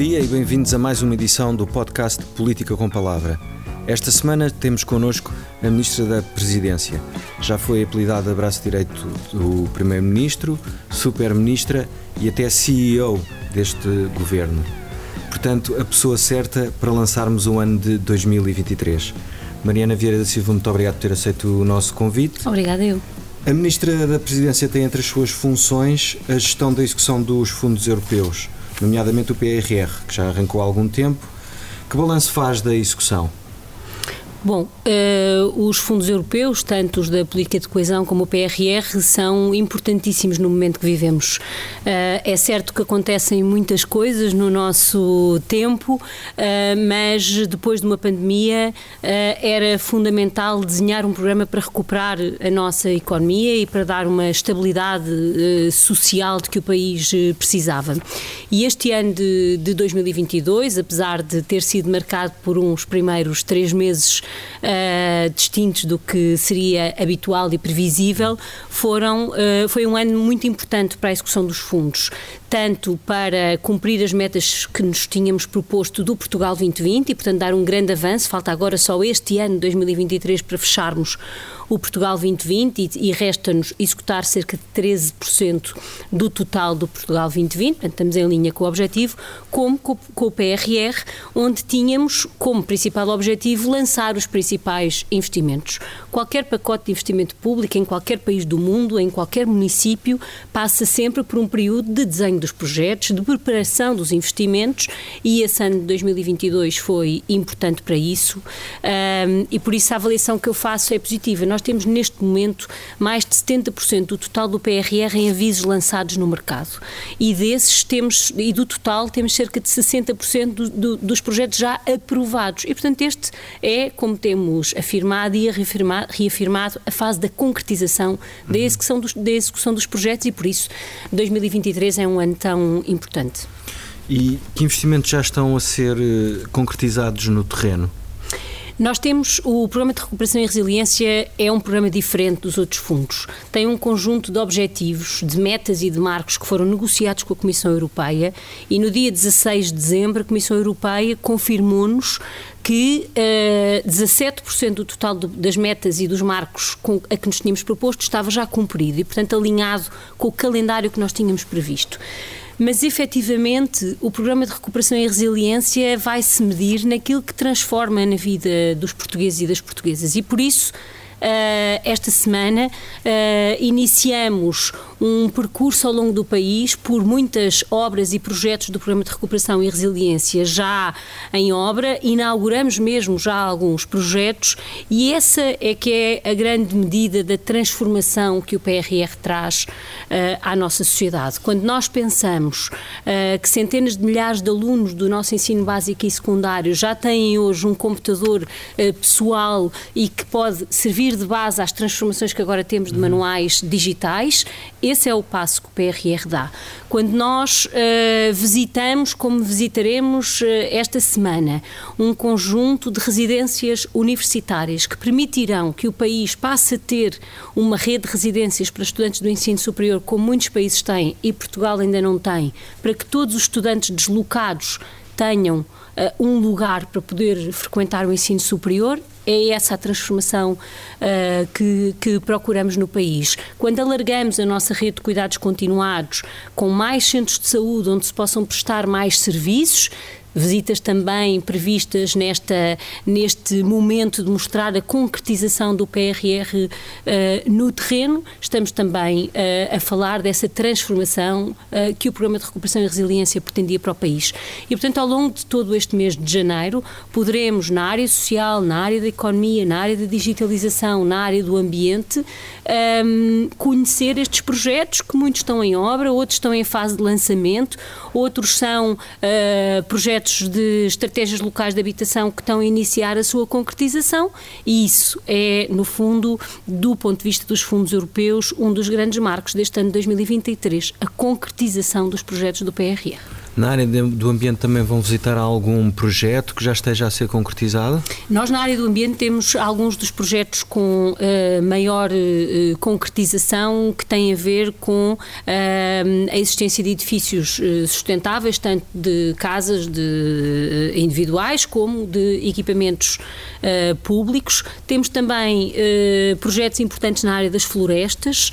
dia e bem-vindos a mais uma edição do podcast Política com Palavra. Esta semana temos connosco a Ministra da Presidência. Já foi apelidada braço direito do Primeiro-Ministro, Super-Ministra e até CEO deste governo. Portanto, a pessoa certa para lançarmos o ano de 2023. Mariana Vieira da Silva, muito obrigado por ter aceito o nosso convite. Obrigada eu. A Ministra da Presidência tem entre as suas funções a gestão da execução dos fundos europeus, nomeadamente o PRR, que já arrancou há algum tempo. Que balanço faz da execução? Bom, uh, os fundos europeus, tanto os da política de coesão como o PRR, são importantíssimos no momento que vivemos. Uh, é certo que acontecem muitas coisas no nosso tempo, uh, mas depois de uma pandemia era fundamental desenhar um programa para recuperar a nossa economia e para dar uma estabilidade social de que o país precisava. E este ano de, de 2022, apesar de ter sido marcado por uns primeiros três meses uh, distintos do que seria habitual e previsível, foram, uh, foi um ano muito importante para a execução dos fundos, tanto para cumprir as metas que nos tínhamos proposto do Portugal 2020 e, portanto, dar um grande avanço. Falta agora só este ano, 2023, para fecharmos o Portugal 2020 e, e resta-nos executar cerca de 13% do total do Portugal 2020, portanto estamos em linha com o objetivo, como com, com o PRR, onde tínhamos como principal objetivo lançar os principais investimentos. Qualquer pacote de investimento público em qualquer país do mundo, em qualquer município, passa sempre por um período de desenho dos projetos, de preparação dos investimentos e esse ano de 2022 foi importante para isso. Um, e por isso a avaliação que eu faço é positiva. Nós temos neste momento mais de 70% do total do PRR em avisos lançados no mercado. E desses temos, e do total temos cerca de 60% do, do, dos projetos já aprovados. E portanto este é, como temos afirmado e reafirmado, reafirmado a fase da concretização da execução, dos, da execução dos projetos. E por isso 2023 é um ano tão importante. E que investimentos já estão a ser eh, concretizados no terreno? Nós temos o Programa de Recuperação e Resiliência é um programa diferente dos outros fundos. Tem um conjunto de objetivos, de metas e de marcos que foram negociados com a Comissão Europeia e no dia 16 de dezembro a Comissão Europeia confirmou-nos que uh, eh, 17% do total do, das metas e dos marcos com, a que nos tínhamos proposto estava já cumprido e, portanto, alinhado com o calendário que nós tínhamos previsto mas efetivamente o programa de recuperação e resiliência vai se medir naquilo que transforma na vida dos portugueses e das portuguesas. E por isso uh, esta semana uh, iniciamos um percurso ao longo do país por muitas obras e projetos do Programa de Recuperação e Resiliência já em obra, inauguramos mesmo já alguns projetos e essa é que é a grande medida da transformação que o PRR traz uh, à nossa sociedade. Quando nós pensamos uh, que centenas de milhares de alunos do nosso ensino básico e secundário já têm hoje um computador uh, pessoal e que pode servir de base às transformações que agora temos de uhum. manuais digitais, esse é o passo que o PRR dá. Quando nós uh, visitamos, como visitaremos uh, esta semana, um conjunto de residências universitárias que permitirão que o país passe a ter uma rede de residências para estudantes do ensino superior, como muitos países têm e Portugal ainda não tem, para que todos os estudantes deslocados tenham uh, um lugar para poder frequentar o ensino superior, é essa a transformação uh, que, que, procuramos no país. Quando alargamos a nossa rede de cuidados continuados com mais centros de saúde onde se possam prestar mais serviços, visitas também previstas nesta, neste momento de mostrar a concretização do PRR uh, eh, no terreno. Estamos também uh, a falar dessa transformação uh, que o Programa de Recuperação e Resiliência pretendia para o país. E, portanto, ao longo de todo este mês de janeiro, poderemos, na área social, na área da economia, na área da digitalização, na área do ambiente, um, ehm, conhecer estes projetos que muitos estão em obra, outros estão em fase de lançamento, outros são projetos projetos de estratégias locais de habitação que estão a iniciar a sua concretização e isso é, no fundo, do ponto de vista dos fundos europeus, um dos grandes marcos deste ano de 2023, a concretização dos projetos do PRR. Na área do ambiente também vão visitar algum projeto que já esteja a ser concretizado? Nós na área do ambiente temos alguns dos projetos com uh, maior uh, concretização que têm a ver com uh, a existência de edifícios sustentáveis, tanto de casas de individuais como de equipamentos públicos. Temos também projetos importantes na área das florestas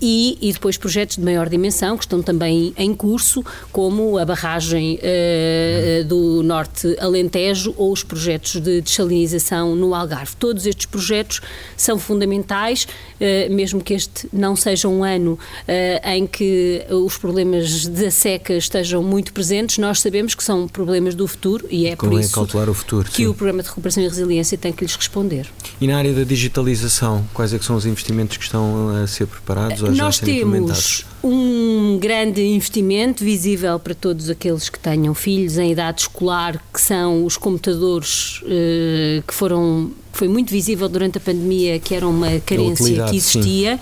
e, e depois projetos de maior dimensão que estão também em curso como a barragem uh, do Norte Alentejo ou os projetos de desalinização no Algarve. Todos estes projetos são fundamentais, uh, mesmo que este não seja um ano uh, em que os problemas da seca estejam muito presentes, nós sabemos que são problemas do futuro e é como por é isso o futuro, que sim. o Programa de Recuperação e Resiliência tem que lhes responder. E na área da digitalização, quais é que são os investimentos que estão a ser preparados ou Nós já a ser temos um grande investimento visível para todos aqueles que tenham filhos em idade escolar, que são os computadores eh, que foram foi muito visível durante a pandemia que era uma carência que existia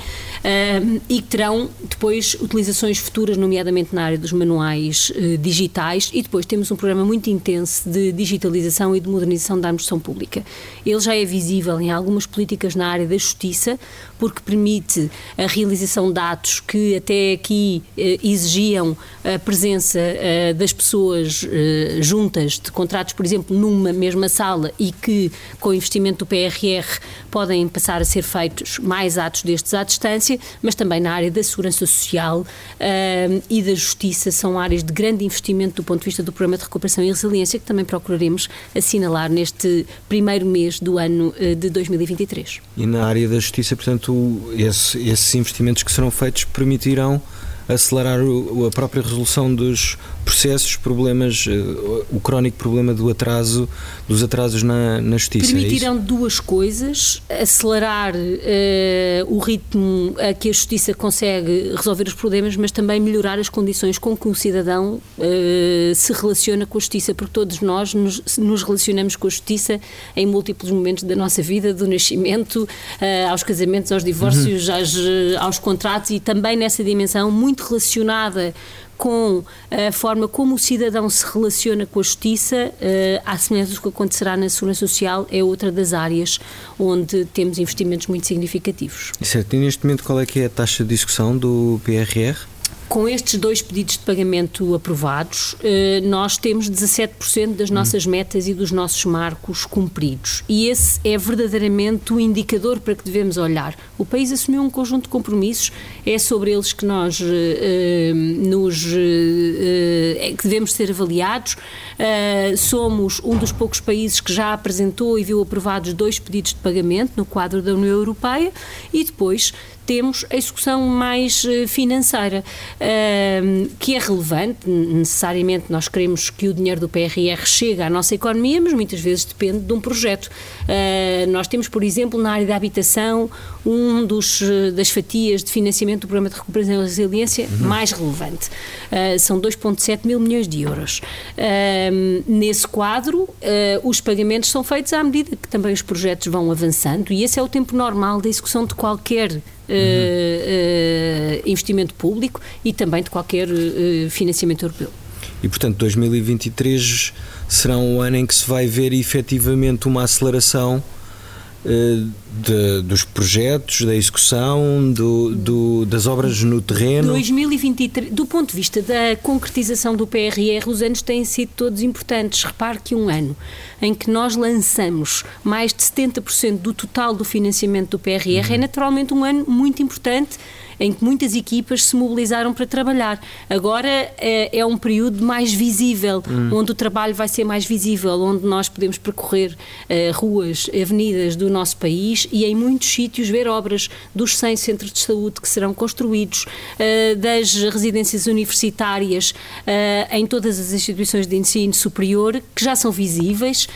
e que terão depois utilizações futuras, nomeadamente na área dos manuais uh, digitais e depois temos um programa muito intenso de digitalização e de modernização da administração pública. Ele já é visível em algumas políticas na área da justiça porque permite a realização de atos que até aqui uh, exigiam a presença das pessoas juntas de contratos, por exemplo, numa mesma sala e que com investimento do PRR podem passar a ser feitos mais atos destes à distância, mas também na área da segurança social uh, e da justiça são áreas de grande investimento do ponto de vista do Programa de Recuperação e Resiliência que também procuraremos assinalar neste primeiro mês do ano uh, de 2023. E na área da justiça, portanto, esse, esses investimentos que serão feitos permitirão acelerar a própria resolução dos processos, problemas, eh, o crónico problema do atraso, dos atrasos na, na justiça. É Permitirão é duas coisas: acelerar uh, o ritmo a que a justiça consegue resolver os problemas, mas também melhorar as condições com que um cidadão uh, se relaciona com a justiça, porque todos nós nos, nos, relacionamos com a justiça em múltiplos momentos da nossa vida, do nascimento, uh, aos casamentos, aos divórcios, uhum. aos, aos contratos e também nessa dimensão muito relacionada com a forma como o cidadão se relaciona com a justiça, uh, à semelhança do que acontecerá na segurança social, é outra das áreas onde temos investimentos muito significativos. Certo, e neste momento qual é que é a taxa de execução do PRR? Com estes dois pedidos de pagamento aprovados, eh, nós temos 17% das nossas metas e dos nossos marcos cumpridos. E esse é verdadeiramente o indicador para que devemos olhar. O país assumiu um conjunto de compromissos, é sobre eles que nós eh, nos eh, que devemos ser avaliados. Somos um dos poucos países que já apresentou e viu aprovados dois pedidos de pagamento no quadro da União Europeia e depois temos a execução mais eh, financeira, que é relevante, necessariamente nós queremos que o dinheiro do PRR chegue à nossa economia, mas muitas vezes depende de um projeto. Ah, nós temos, por exemplo, na área da habitação, um dos, eh, das fatias de financiamento do Programa de Recuperação e Resiliência uhum. mais relevante. São 2,7 mil milhões de euros. Uh, nesse quadro, os pagamentos são feitos à medida que também os projetos vão avançando e esse é o tempo normal da execução de qualquer uhum. investimento público e também de qualquer financiamento europeu. E, portanto, 2023 será um ano em que se vai ver efetivamente uma aceleração eh, de, dos projetos, da execução, do, do, das obras no terreno? 2023, do ponto de vista da concretização do PRR, os anos têm sido todos importantes. Repare que um ano em que nós lançamos mais de 70% do total do financiamento do PRR uhum. é naturalmente um ano muito importante em que muitas equipas se mobilizaram para trabalhar. Agora é, é um período mais visível, hum. onde o trabalho vai ser mais visível, onde nós podemos percorrer uh, ruas, avenidas do nosso país e em muitos sítios ver obras dos 100 centros de saúde que serão construídos, uh, das residências universitárias, uh, em todas as instituições de ensino superior, que já são visíveis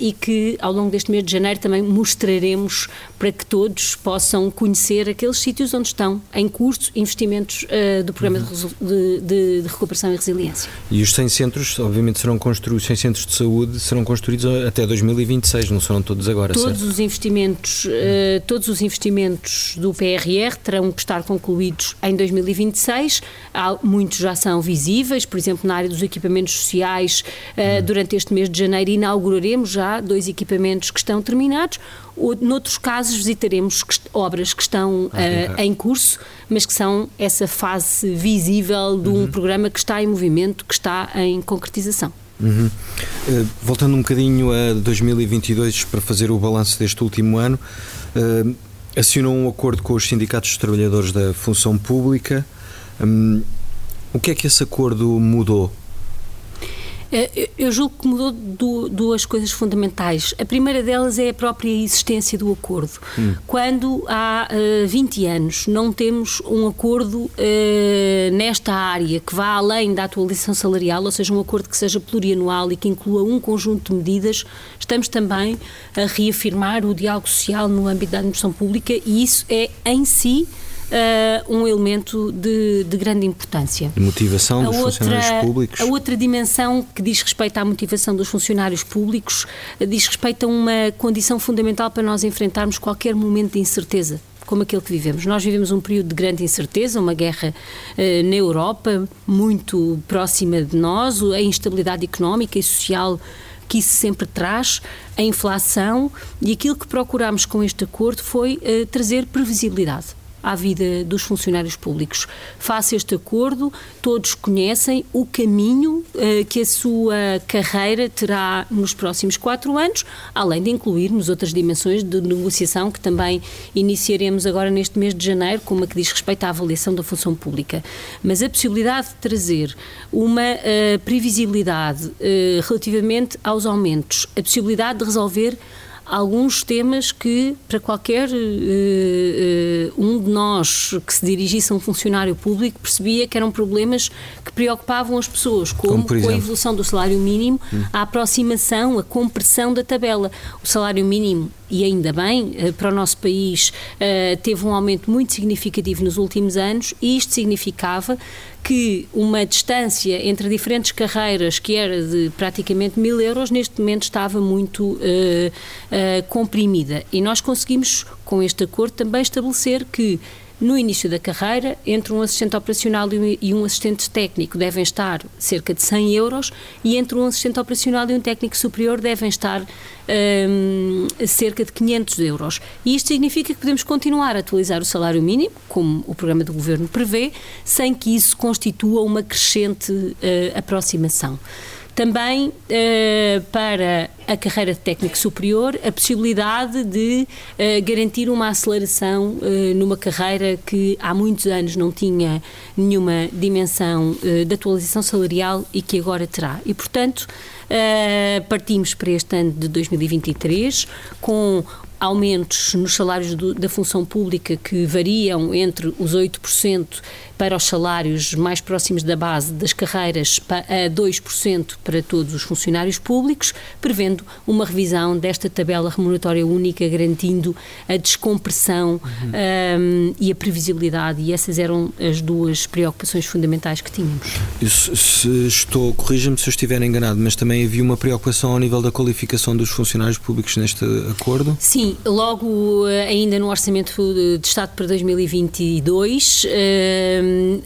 e que ao longo deste mês de janeiro também mostraremos para que todos possam conhecer aqueles sítios onde estão em curso investimentos uh, do Programa uhum. de, de, de, Recuperação e Resiliência. E os 100 centros, obviamente, serão construídos, 100 centros de saúde serão construídos até 2026, não serão todos agora, Todos certo? os investimentos, uh, todos os investimentos do PRR terão que estar concluídos em 2026. Há, muitos já são visíveis, por exemplo, na área dos equipamentos sociais, uh, durante este mês de janeiro inauguraremos já dois equipamentos que estão terminados. Ou, noutros casos, visitaremos que, obras que estão uh, em curso, mas que são essa fase visível de um uhum. programa que está em movimento, que está em concretização. Uhum. Uh, voltando um bocadinho a 2022 para fazer o balanço deste último ano, uh, assinou um acordo com os sindicatos dos trabalhadores da função pública. Um, o que é que esse acordo mudou eh, eu julgo que mudou duas coisas fundamentais. A primeira delas é a própria existência do acordo. Hum. Quando há 20 eh, anos não temos um acordo eh, nesta área que vá além da atualização salarial, ou seja, um acordo que seja plurianual e que inclua um conjunto de medidas, estamos também a reafirmar o diálogo social no âmbito da administração pública e isso é em si uh, um elemento de, de, grande importância. A motivação dos outra, funcionários públicos? A outra dimensão que diz respeito à motivação dos funcionários públicos uh, diz respeito a uma condição fundamental para nós enfrentarmos qualquer momento de incerteza como aquele que vivemos. Nós vivemos um período de grande incerteza, uma guerra uh, na Europa muito próxima de nós, a instabilidade económica e social que isso sempre traz, a inflação, e aquilo que procurámos com este acordo foi uh, trazer previsibilidade à vida dos funcionários públicos. Face este acordo, todos conhecem o caminho uh, que a sua carreira terá nos próximos quatro anos, além de incluirmos outras dimensões de negociação que também iniciaremos agora neste mês de janeiro, como a que diz respeito à avaliação da função pública. Mas a possibilidade de trazer uma uh, previsibilidade uh, relativamente aos aumentos, a possibilidade de resolver alguns temas que, para qualquer uh, um de nós que se dirigisse a um funcionário público, percebia que eram problemas que preocupavam as pessoas, como, como a evolução do salário mínimo, hum. a aproximação, a compressão da tabela. O salário mínimo e ainda bem, eh, para o nosso país eh, teve um aumento muito significativo nos últimos anos e isto significava que uma distância entre diferentes carreiras que era de praticamente mil euros, neste momento estava muito uh, uh, comprimida. E nós conseguimos, com este acordo, também estabelecer que no início da carreira, entre um assistente operacional e um assistente técnico devem estar cerca de 100 euros e entre um assistente operacional e um técnico superior devem estar um, cerca de 500 euros. E isto significa que podemos continuar a atualizar o salário mínimo, como o programa do governo prevê, sem que isso constitua uma crescente uh, aproximação. Também uh, para a carreira de técnico superior, a possibilidade de uh, garantir uma aceleração uh, numa carreira que há muitos anos não tinha nenhuma dimensão de atualização salarial e que agora terá. E, portanto, partimos para este ano de 2023 com aumentos nos salários do, da função pública que variam entre os 8% para os salários mais próximos da base das carreiras a 2% para todos os funcionários públicos, prevendo uma revisão desta tabela remuneratória única, garantindo a descompressão uhum. um, e a previsibilidade. E essas eram as duas preocupações fundamentais que tínhamos. Se estou, corrija-me se eu estiver enganado, mas também havia uma preocupação ao nível da qualificação dos funcionários públicos neste acordo? Sim, logo eh, ainda no Orçamento de Estado para 2022. Uh,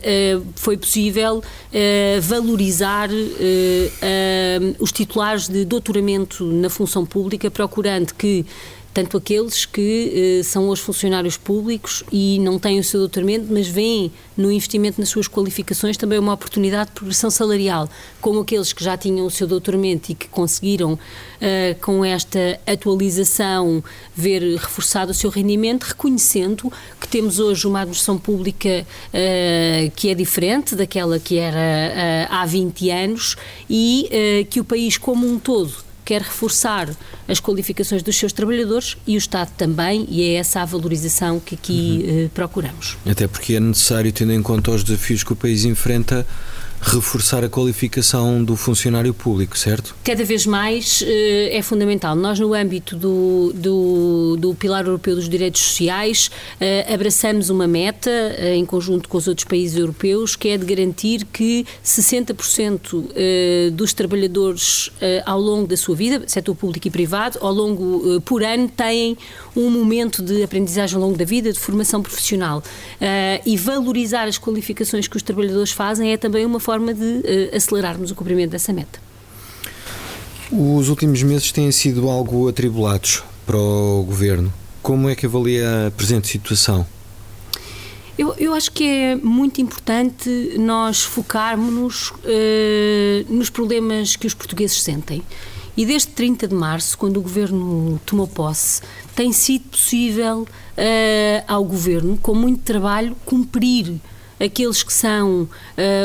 eh, foi possível eh, valorizar eh, os titulares de doutoramento na função pública, procurando que tanto aqueles que eh, são os funcionários públicos e não têm o seu doutoramento, mas veem no investimento nas suas qualificações também uma oportunidade de progressão salarial, como aqueles que já tinham o seu doutoramento e que conseguiram, eh, com esta atualização, ver reforçado o seu rendimento, reconhecendo que temos hoje uma administração pública eh, que é diferente daquela que era há 20 anos e que o país como um todo quer reforçar as qualificações dos seus trabalhadores e o Estado também, e é essa a valorização que aqui uhum. eh, procuramos. Até porque é necessário, tendo em conta os desafios que o país enfrenta, reforçar a qualificação do funcionário público, certo? Cada vez mais é fundamental. Nós, no âmbito do, do, do Pilar Europeu dos Direitos Sociais, abraçamos uma meta, em conjunto com os outros países europeus, que é de garantir que 60% dos trabalhadores ao longo da sua vida, setor público e privado, ao longo, por ano, têm um momento de aprendizagem ao longo da vida, de formação profissional. E valorizar as qualificações que os trabalhadores fazem é também uma forma de uh, acelerarmos o cumprimento dessa meta. Os últimos meses têm sido algo atribulados para o governo. Como é que avalia a presente situação? Eu, eu acho que é muito importante nós focarmos uh, nos problemas que os portugueses sentem. E desde 30 de março, quando o governo tomou posse, tem sido possível uh, ao governo, com muito trabalho, cumprir aqueles que são uh,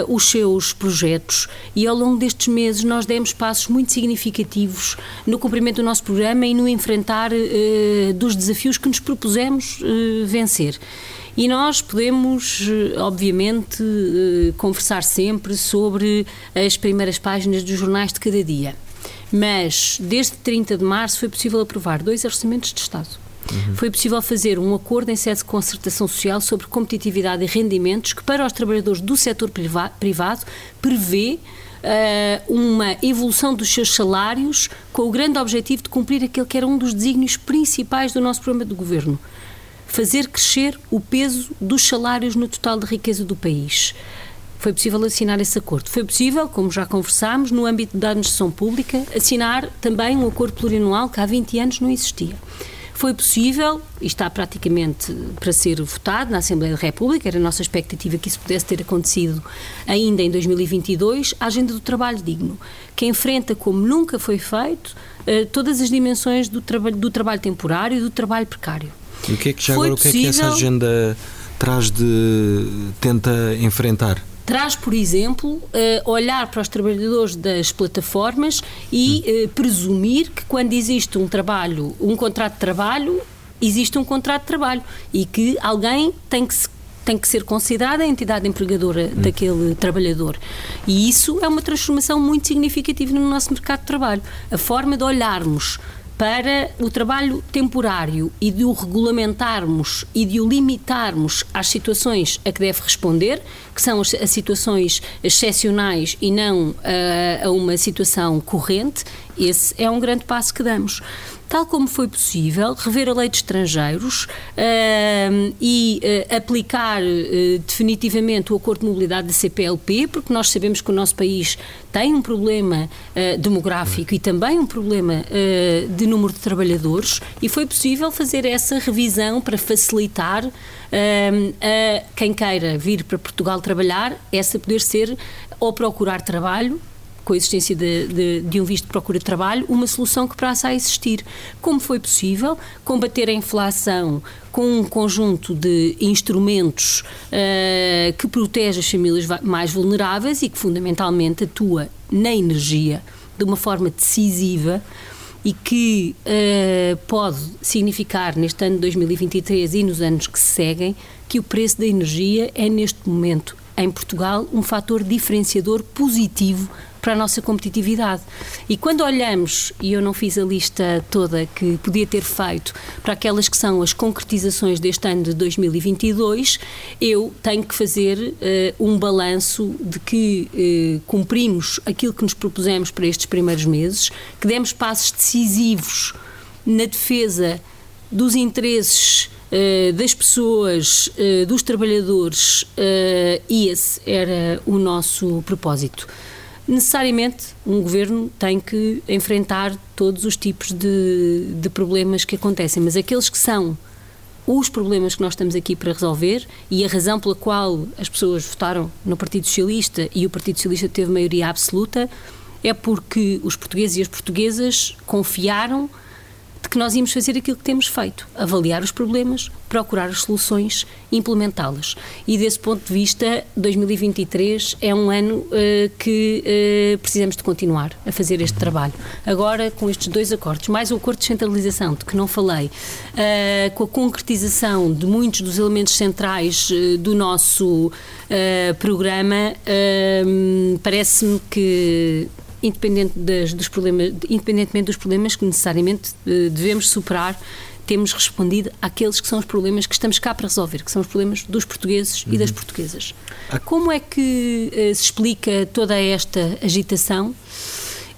os seus projetos e ao longo destes meses nós demos passos muito significativos no cumprimento do nosso programa e no enfrentar uh, dos desafios que nos propusemos uh, vencer. E nós podemos, obviamente, conversar sempre sobre as primeiras páginas dos jornais de cada dia mas desde 30 de março foi possível aprovar dois orçamentos de Estado. Uhum. Foi possível fazer um acordo em sede de concertação social sobre competitividade e rendimentos que, para os trabalhadores do setor privado, prevê uh, uma evolução dos seus salários com o grande objetivo de cumprir aquele que era um dos desígnios principais do nosso programa de governo: fazer crescer o peso dos salários no total de riqueza do país foi possível assinar esse acordo. Foi possível, como já conversámos, no âmbito da administração pública, assinar também um acordo plurianual que há 20 anos não existia. Foi possível, e está praticamente para ser votado na Assembleia da República, era a nossa expectativa que isso pudesse ter acontecido ainda em 2022, a Agenda do Trabalho Digno, que enfrenta, como nunca foi feito, eh, todas as dimensões do, traba do trabalho temporário e do trabalho precário. E o que é que já agora, o que é que essa agenda traz de. tenta enfrentar? Traz, por exemplo, uh, olhar para os trabalhadores das plataformas e uh, presumir que quando existe um trabalho, um contrato de trabalho, existe um contrato de trabalho e que alguém tem que se tem que ser considerada a entidade empregadora hum. daquele trabalhador. E isso é uma transformação muito significativa no nosso mercado de trabalho. A forma de olharmos para o trabalho temporário e de o regulamentarmos e de o limitarmos às situações a que deve responder, que são as, as situações excepcionais e não uh, a uma situação corrente, esse é um grande passo que damos. Tal como foi possível, rever a lei de estrangeiros uh, e uh, aplicar uh, definitivamente o acordo de mobilidade da CPLP, porque nós sabemos que o nosso país tem um problema demográfico e também um problema de número de trabalhadores, e foi possível fazer essa revisão para facilitar a quem queira vir para Portugal trabalhar, essa poder ser ou procurar trabalho com a existência de, de, de, um visto de procura de trabalho, uma solução que passa a existir. Como foi possível combater a inflação com um conjunto de instrumentos uh, que protege as famílias mais vulneráveis e que fundamentalmente atua na energia de uma forma decisiva e que uh, pode significar neste ano de 2023 e nos anos que se seguem que o preço da energia é neste momento em Portugal um fator diferenciador positivo para a nossa competitividade. E quando olhamos, e eu não fiz a lista toda que podia ter feito, para aquelas que são as concretizações deste ano de 2022, eu tenho que fazer uh, um balanço de que uh, cumprimos aquilo que nos propusemos para estes primeiros meses, que demos passos decisivos na defesa dos interesses das pessoas, uh, dos trabalhadores, uh, e esse era o nosso propósito. Necessariamente um governo tem que enfrentar todos os tipos de, de problemas que acontecem, mas aqueles que são os problemas que nós estamos aqui para resolver e a razão pela qual as pessoas votaram no Partido Socialista e o Partido Socialista teve maioria absoluta é porque os portugueses e as portuguesas confiaram de que nós íamos fazer aquilo que temos feito: avaliar os problemas, procurar as soluções, implementá-las. E desse ponto de vista, 2023 é um ano uh, que uh, precisamos de continuar a fazer este trabalho. Agora, com estes dois acordos, mais o acordo de centralização, de que não falei, uh, com a concretização de muitos dos elementos centrais do nosso programa, parece-me que independente das, dos problemas, independentemente dos problemas que necessariamente devemos superar, temos respondido àqueles que são os problemas que estamos cá para resolver, que são os problemas dos portugueses uhum. e das uhum. portuguesas. Como é que uh, se explica toda esta agitação?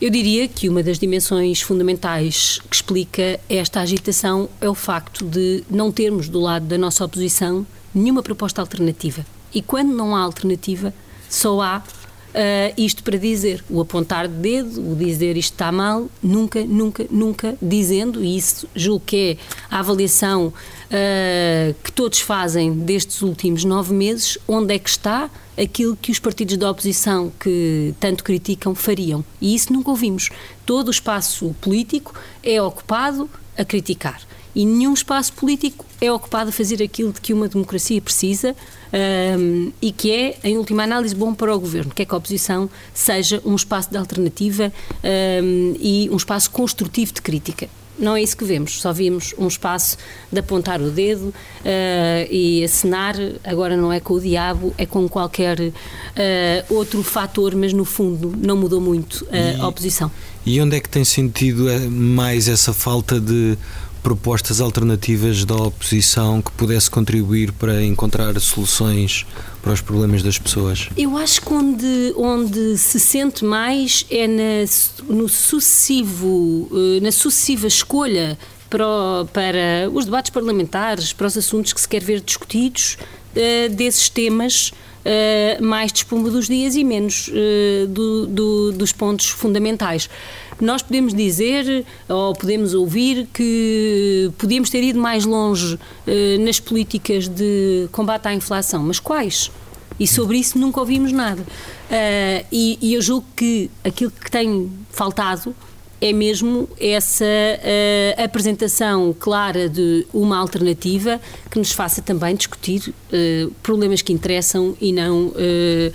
Eu diria que uma das dimensões fundamentais que explica esta agitação é o facto de não termos do lado da nossa oposição nenhuma proposta alternativa. E quando não há alternativa, só há Uh, isto para dizer, o apontar de dedo, o dizer isto está mal, nunca, nunca, nunca dizendo, e isso julgo que é a avaliação uh, que todos fazem destes últimos nove meses, onde é que está aquilo que os partidos da oposição que tanto criticam fariam. E isso nunca ouvimos. Todo o espaço político é ocupado a criticar e nenhum espaço político é ocupado a fazer aquilo de que uma democracia precisa um, e que é, em última análise, bom para o governo, que é que a oposição seja um espaço de alternativa um, e um espaço construtivo de crítica. Não é isso que vemos, só vimos um espaço de apontar o dedo uh, e acenar, agora não é com o diabo, é com qualquer uh, outro fator, mas no fundo não mudou muito uh, a oposição. E onde é que tem sentido eh, mais essa falta de propostas alternativas da oposição que pudesse contribuir para encontrar soluções para os problemas das pessoas? Eu acho que onde, onde se sente mais é na, no sucessivo, eh, na sucessiva escolha para, para os debates parlamentares, para os assuntos que se quer ver discutidos, uh, desses temas uh, mais de dos dias e menos uh, do, do, dos pontos fundamentais. Nós podemos dizer ou podemos ouvir que podíamos ter ido mais longe uh, nas políticas de combate à inflação, mas quais? E sobre isso nunca ouvimos nada. Uh, e, e, eu julgo que aquilo que tem faltado é mesmo essa uh, apresentação clara de uma alternativa que nos faça também discutir uh, problemas que interessam e não uh,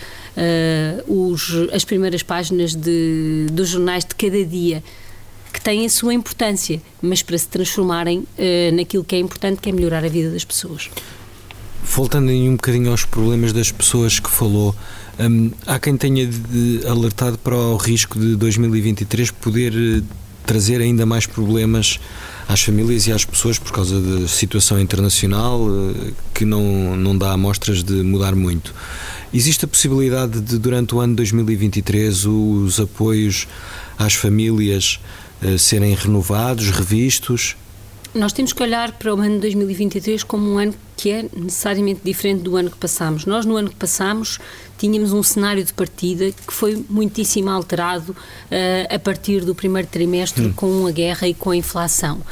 os, as primeiras páginas de, dos jornais de cada dia que têm a sua importância, mas para se transformarem naquilo que é importante, que é melhorar a vida das pessoas. Voltando aí um bocadinho aos problemas das pessoas que falou, hum, há quem tenha alertado para o risco de 2023 poder eh, trazer ainda mais problemas às famílias e às pessoas por causa da situação internacional eh, que não, não dá amostras de mudar muito. Existe a possibilidade de, durante o ano 2023, os apoios às famílias eh, serem renovados, revistos? Nós temos que olhar para o ano 2023 como um ano que é necessariamente diferente do ano que passamos. Nós, no ano que passamos, tínhamos um cenário de partida que foi muitíssimo alterado uh, a partir do primeiro trimestre hum. com a guerra e com a inflação.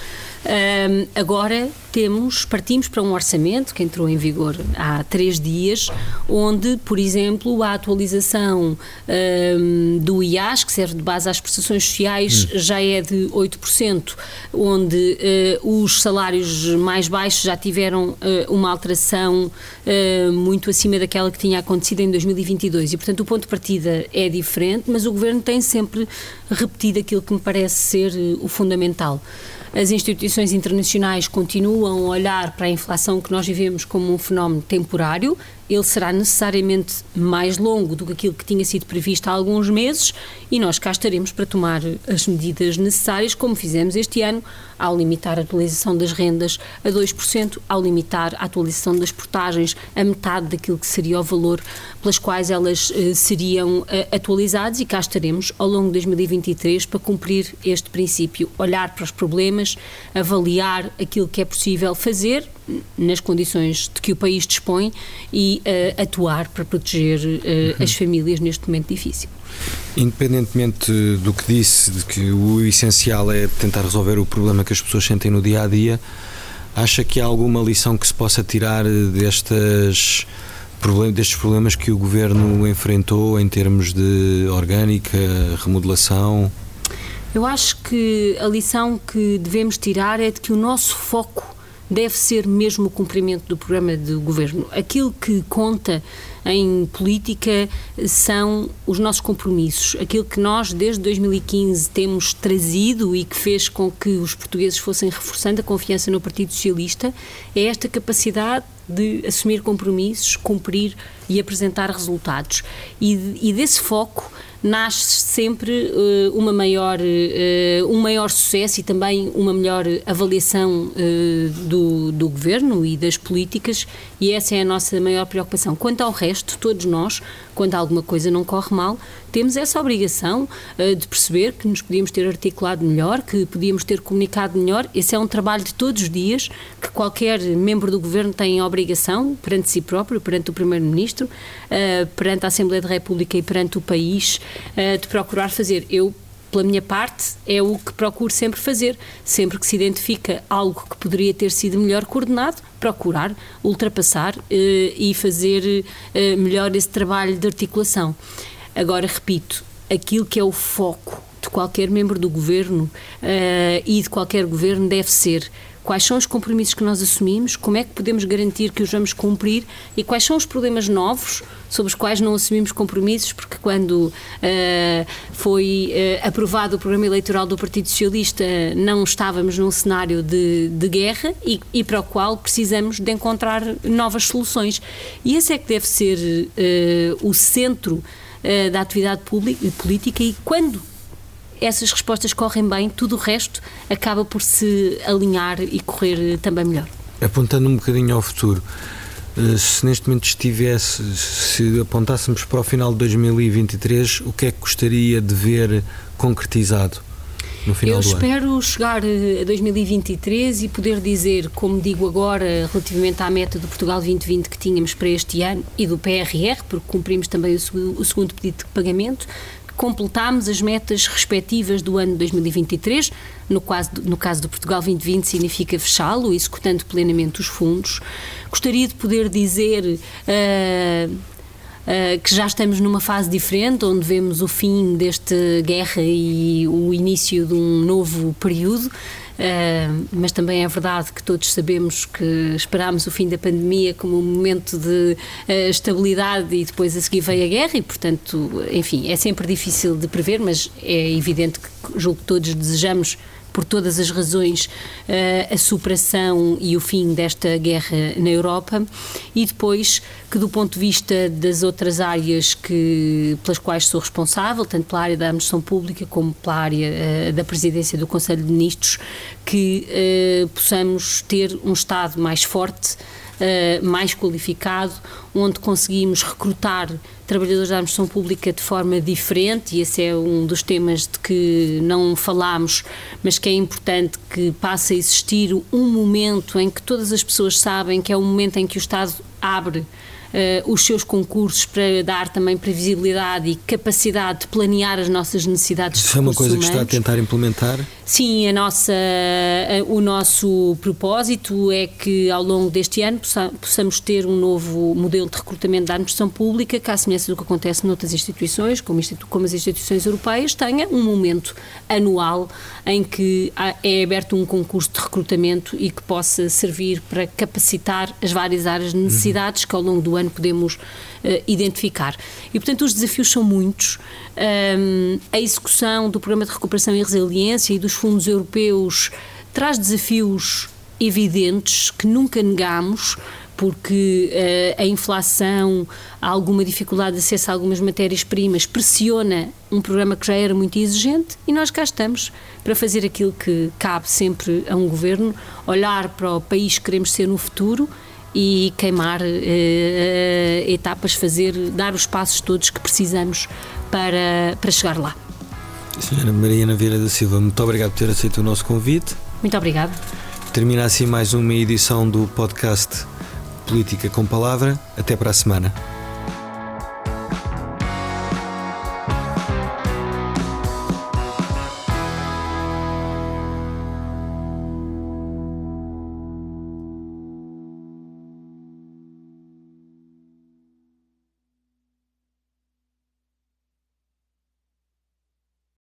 Um, agora temos, partimos para um orçamento que entrou em vigor há três dias, onde, por exemplo, a atualização um, do IAS, que serve de base às prestações sociais, hum. já é de 8%, onde uh, os salários mais baixos já tiveram uh, uma alteração uh, muito acima daquela que tinha acontecido em 2022. E, portanto, o ponto de partida é diferente, mas o Governo tem sempre repetido aquilo que me parece ser o fundamental. As instituições internacionais continuam a olhar para a inflação que nós vivemos como um fenómeno temporário ele será necessariamente mais longo do que aquilo que tinha sido previsto há alguns meses e nós cá estaremos para tomar as medidas necessárias, como fizemos este ano, ao limitar a atualização das rendas a 2%, ao limitar a atualização das portagens a metade daquilo que seria o valor pelas quais elas eh, seriam eh, atualizadas e cá estaremos ao longo de 2023 para cumprir este princípio, olhar para os problemas, avaliar aquilo que é possível fazer nas condições de que o país dispõe e uh, atuar para proteger uh, uhum. as famílias neste momento difícil. Independentemente do que disse, de que o essencial é tentar resolver o problema que as pessoas sentem no dia a dia, acha que há alguma lição que se possa tirar destas destes problemas que o governo enfrentou em termos de orgânica, remodelação? Eu acho que a lição que devemos tirar é de que o nosso foco deve ser mesmo o cumprimento do programa de governo. Aquilo que conta em política são os nossos compromissos. Aquilo que nós, desde 2015, temos trazido e que fez com que os portugueses fossem reforçando a confiança no Partido Socialista é esta capacidade de assumir compromissos, cumprir e apresentar resultados. E, e desse foco nasce sempre uh, uma maior, uh, um maior sucesso e também uma melhor avaliação uh, do, do governo e das políticas, e essa é a nossa maior preocupação. Quanto ao resto, todos nós, quando alguma coisa não corre mal, temos essa obrigação de perceber que nos podíamos ter articulado melhor, que podíamos ter comunicado melhor. Esse é um trabalho de todos os dias que qualquer membro do governo tem a obrigação, perante si próprio, perante o Primeiro-Ministro, perante a Assembleia da República e perante o país, uh, de procurar fazer. Eu, pela minha parte, é o que procuro sempre fazer. Sempre que se identifica algo que poderia ter sido melhor coordenado, procurar ultrapassar uh, e fazer uh, melhor esse trabalho de articulação. Agora, repito, aquilo que é o foco de qualquer membro do governo e de qualquer governo deve ser quais são os compromissos que nós assumimos, como é que podemos garantir que os vamos cumprir e quais são os problemas novos sobre os quais não assumimos compromissos, porque quando uh, foi uh, aprovado o programa eleitoral do Partido Socialista não estávamos num cenário de, de guerra e, e, para o qual precisamos de encontrar novas soluções. E esse é que deve ser uh, o centro da atividade pública, política e quando essas respostas correm bem, tudo o resto acaba por se alinhar e correr também melhor. Apontando um bocadinho ao futuro, eh, se neste momento estivesse, se apontássemos para o final de 2023, o que é que gostaria de ver concretizado? No final Eu espero ano? chegar eh, a 2023 e poder dizer, como digo agora, relativamente à meta do Portugal 2020 que tínhamos para este ano e do PRR, porque cumprimos também o segundo pedido de pagamento, completámos as metas respectivas do ano 2023. No caso, no caso do Portugal 2020, significa fechá-lo, executando plenamente os fundos. Gostaria de poder dizer. Uh, Uh, que já estamos numa fase diferente, onde vemos o fim desta guerra e o início de um novo período. Uh, mas também é verdade que todos sabemos que esperámos o fim da pandemia como um momento de uh, estabilidade e depois a seguir veio a guerra e, portanto, enfim, é sempre difícil de prever, mas é evidente que julgo que todos desejamos por todas as razões, eh, a superação e o fim desta guerra na Europa e depois que do ponto de vista das outras áreas que, pelas quais sou responsável, tanto pela área da administração pública como pela área uh, da presidência do Conselho de Ministros, que uh, possamos ter um Estado mais forte, uh, mais qualificado, onde conseguimos recrutar trabalhadores da administração pública de forma diferente, e esse é um dos temas de que não falámos, mas que é importante que passe a existir um momento em que todas as pessoas sabem que é o momento em que o Estado abre uh, os seus concursos para dar também previsibilidade e capacidade de planear as nossas necessidades Isso é uma coisa humanos. que está a tentar implementar? Sim, a nossa, o nosso propósito é que ao longo deste ano possa, possamos ter um novo modelo de recrutamento da administração pública, que à semelhança do que acontece noutras instituições, como, como as instituições europeias, tenha um momento anual em que é aberto um concurso de recrutamento e que possa servir para capacitar as várias áreas de necessidades uhum. que ao longo do ano podemos uh, identificar. E, portanto, os desafios são muitos. Um, a execução do Programa de Recuperação e Resiliência e dos fundos europeus traz desafios evidentes que nunca negamos, porque uh, a inflação, alguma dificuldade de acesso a algumas matérias-primas pressiona um programa que já era muito exigente e nós cá estamos para fazer aquilo que cabe sempre a um governo, olhar para o país que queremos ser no futuro e queimar uh, etapas, fazer, dar os passos todos que precisamos para, para chegar lá. Senhora Mariana Vieira da Silva, muito obrigado por ter aceito o nosso convite. Muito obrigado. Termina assim mais uma edição do podcast Política com Palavra. Até para a semana.